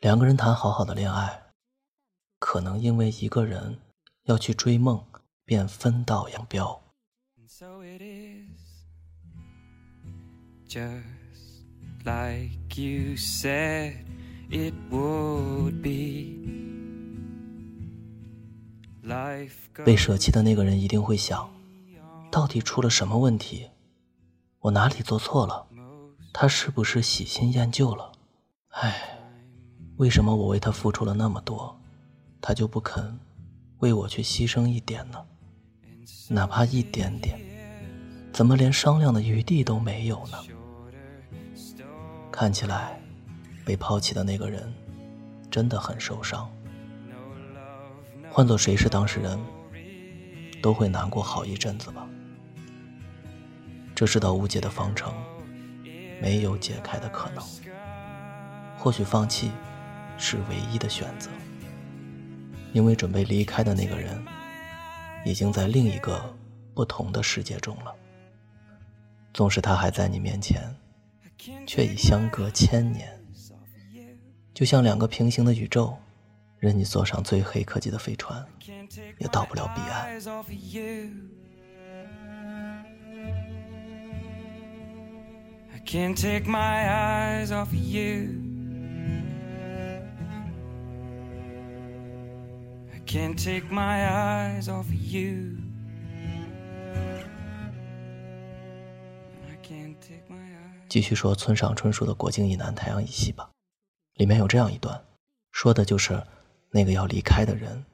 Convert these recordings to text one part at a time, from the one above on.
两个人谈好好的恋爱，可能因为一个人要去追梦，便分道扬镳。被舍弃的那个人一定会想：到底出了什么问题？我哪里做错了？他是不是喜新厌旧了？唉。为什么我为他付出了那么多，他就不肯为我去牺牲一点呢？哪怕一点点，怎么连商量的余地都没有呢？看起来，被抛弃的那个人真的很受伤。换做谁是当事人，都会难过好一阵子吧。这是道无解的方程，没有解开的可能。或许放弃。是唯一的选择，因为准备离开的那个人，已经在另一个不同的世界中了。纵使他还在你面前，却已相隔千年，就像两个平行的宇宙，任你坐上最黑科技的飞船，也到不了彼岸。can't take my eyes off you i can't take my eyes. 继续说村上春树的国境以南太阳以西吧。里面有这样一段说的就是那个要离开的人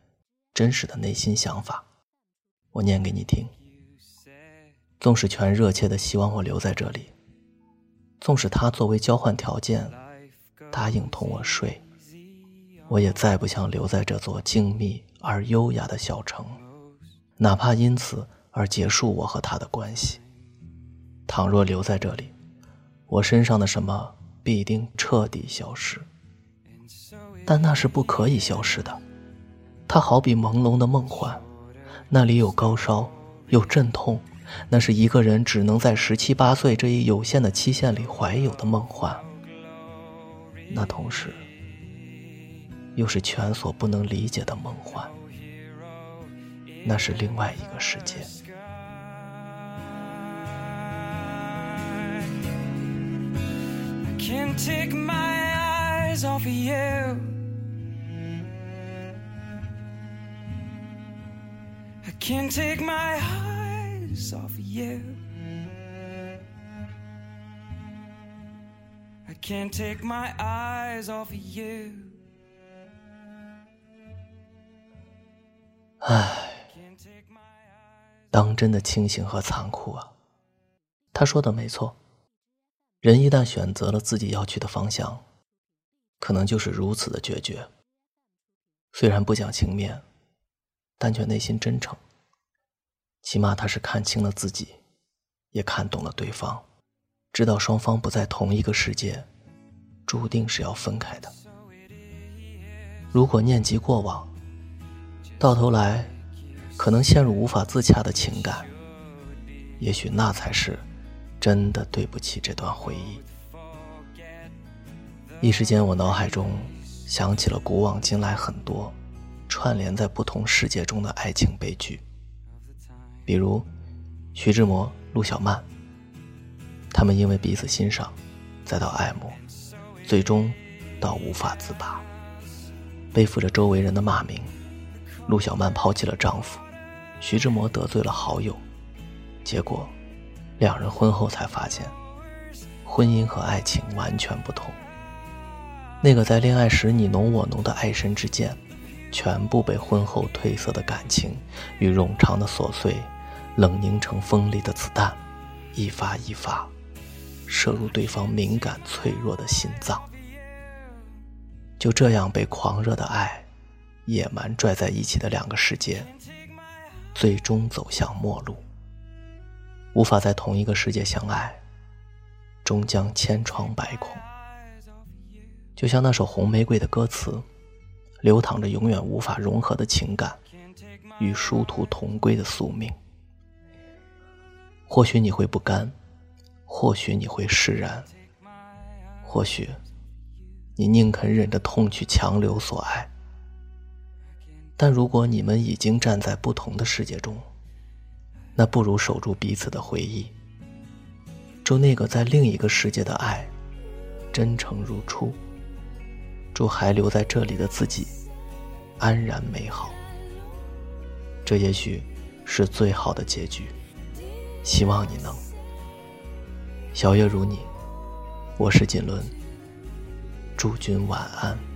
真实的内心想法。我念给你听。纵使全热切的希望我留在这里纵使他作为交换条件答应同我睡。我也再不想留在这座静谧而优雅的小城，哪怕因此而结束我和他的关系。倘若留在这里，我身上的什么必定彻底消失。但那是不可以消失的，它好比朦胧的梦幻，那里有高烧，有阵痛，那是一个人只能在十七八岁这一有限的期限里怀有的梦幻。那同时。又是全所不能理解的梦幻，那是另外一个世界。唉，当真的清醒和残酷啊！他说的没错，人一旦选择了自己要去的方向，可能就是如此的决绝。虽然不讲情面，但却内心真诚。起码他是看清了自己，也看懂了对方，知道双方不在同一个世界，注定是要分开的。如果念及过往，到头来，可能陷入无法自洽的情感。也许那才是真的对不起这段回忆。一时间，我脑海中想起了古往今来很多串联在不同世界中的爱情悲剧，比如徐志摩、陆小曼，他们因为彼此欣赏，再到爱慕，最终到无法自拔，背负着周围人的骂名。陆小曼抛弃了丈夫，徐志摩得罪了好友，结果，两人婚后才发现，婚姻和爱情完全不同。那个在恋爱时你侬我侬的爱神之箭，全部被婚后褪色的感情与冗长的琐碎，冷凝成锋利的子弹，一发一发，射入对方敏感脆弱的心脏。就这样被狂热的爱。野蛮拽在一起的两个世界，最终走向陌路，无法在同一个世界相爱，终将千疮百孔。就像那首《红玫瑰》的歌词，流淌着永远无法融合的情感，与殊途同归的宿命。或许你会不甘，或许你会释然，或许你宁肯忍着痛去强留所爱。但如果你们已经站在不同的世界中，那不如守住彼此的回忆，祝那个在另一个世界的爱真诚如初，祝还留在这里的自己安然美好。这也许是最好的结局，希望你能。小月如你，我是锦纶，祝君晚安。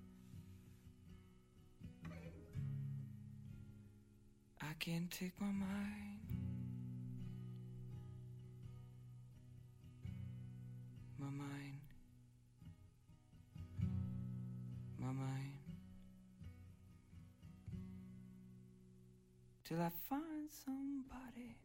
Can't take my mind. My mind. My mind. Till I find somebody.